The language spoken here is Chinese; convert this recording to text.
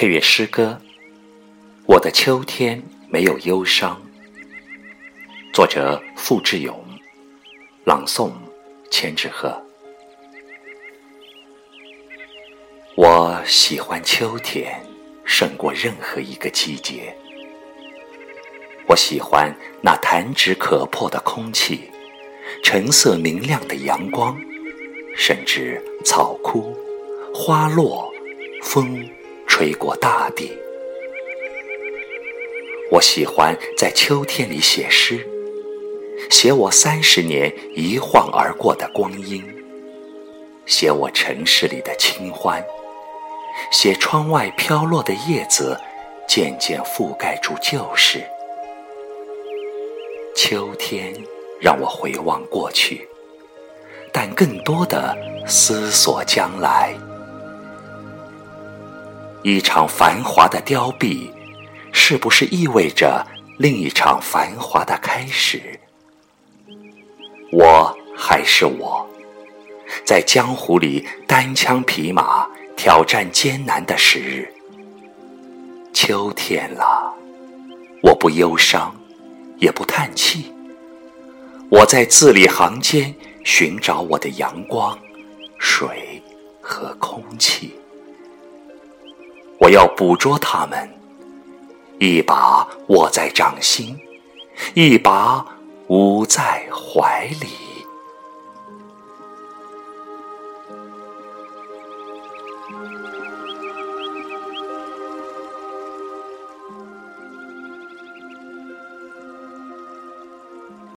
配乐诗歌《我的秋天没有忧伤》，作者付志勇，朗诵千纸鹤。我喜欢秋天胜过任何一个季节。我喜欢那弹指可破的空气，橙色明亮的阳光，甚至草枯、花落、风。吹过大地，我喜欢在秋天里写诗，写我三十年一晃而过的光阴，写我城市里的清欢，写窗外飘落的叶子渐渐覆盖住旧事。秋天让我回望过去，但更多的思索将来。一场繁华的凋敝，是不是意味着另一场繁华的开始？我还是我，在江湖里单枪匹马挑战艰难的时日。秋天了，我不忧伤，也不叹气。我在字里行间寻找我的阳光、水和空气。我要捕捉它们，一把握在掌心，一把捂在怀里。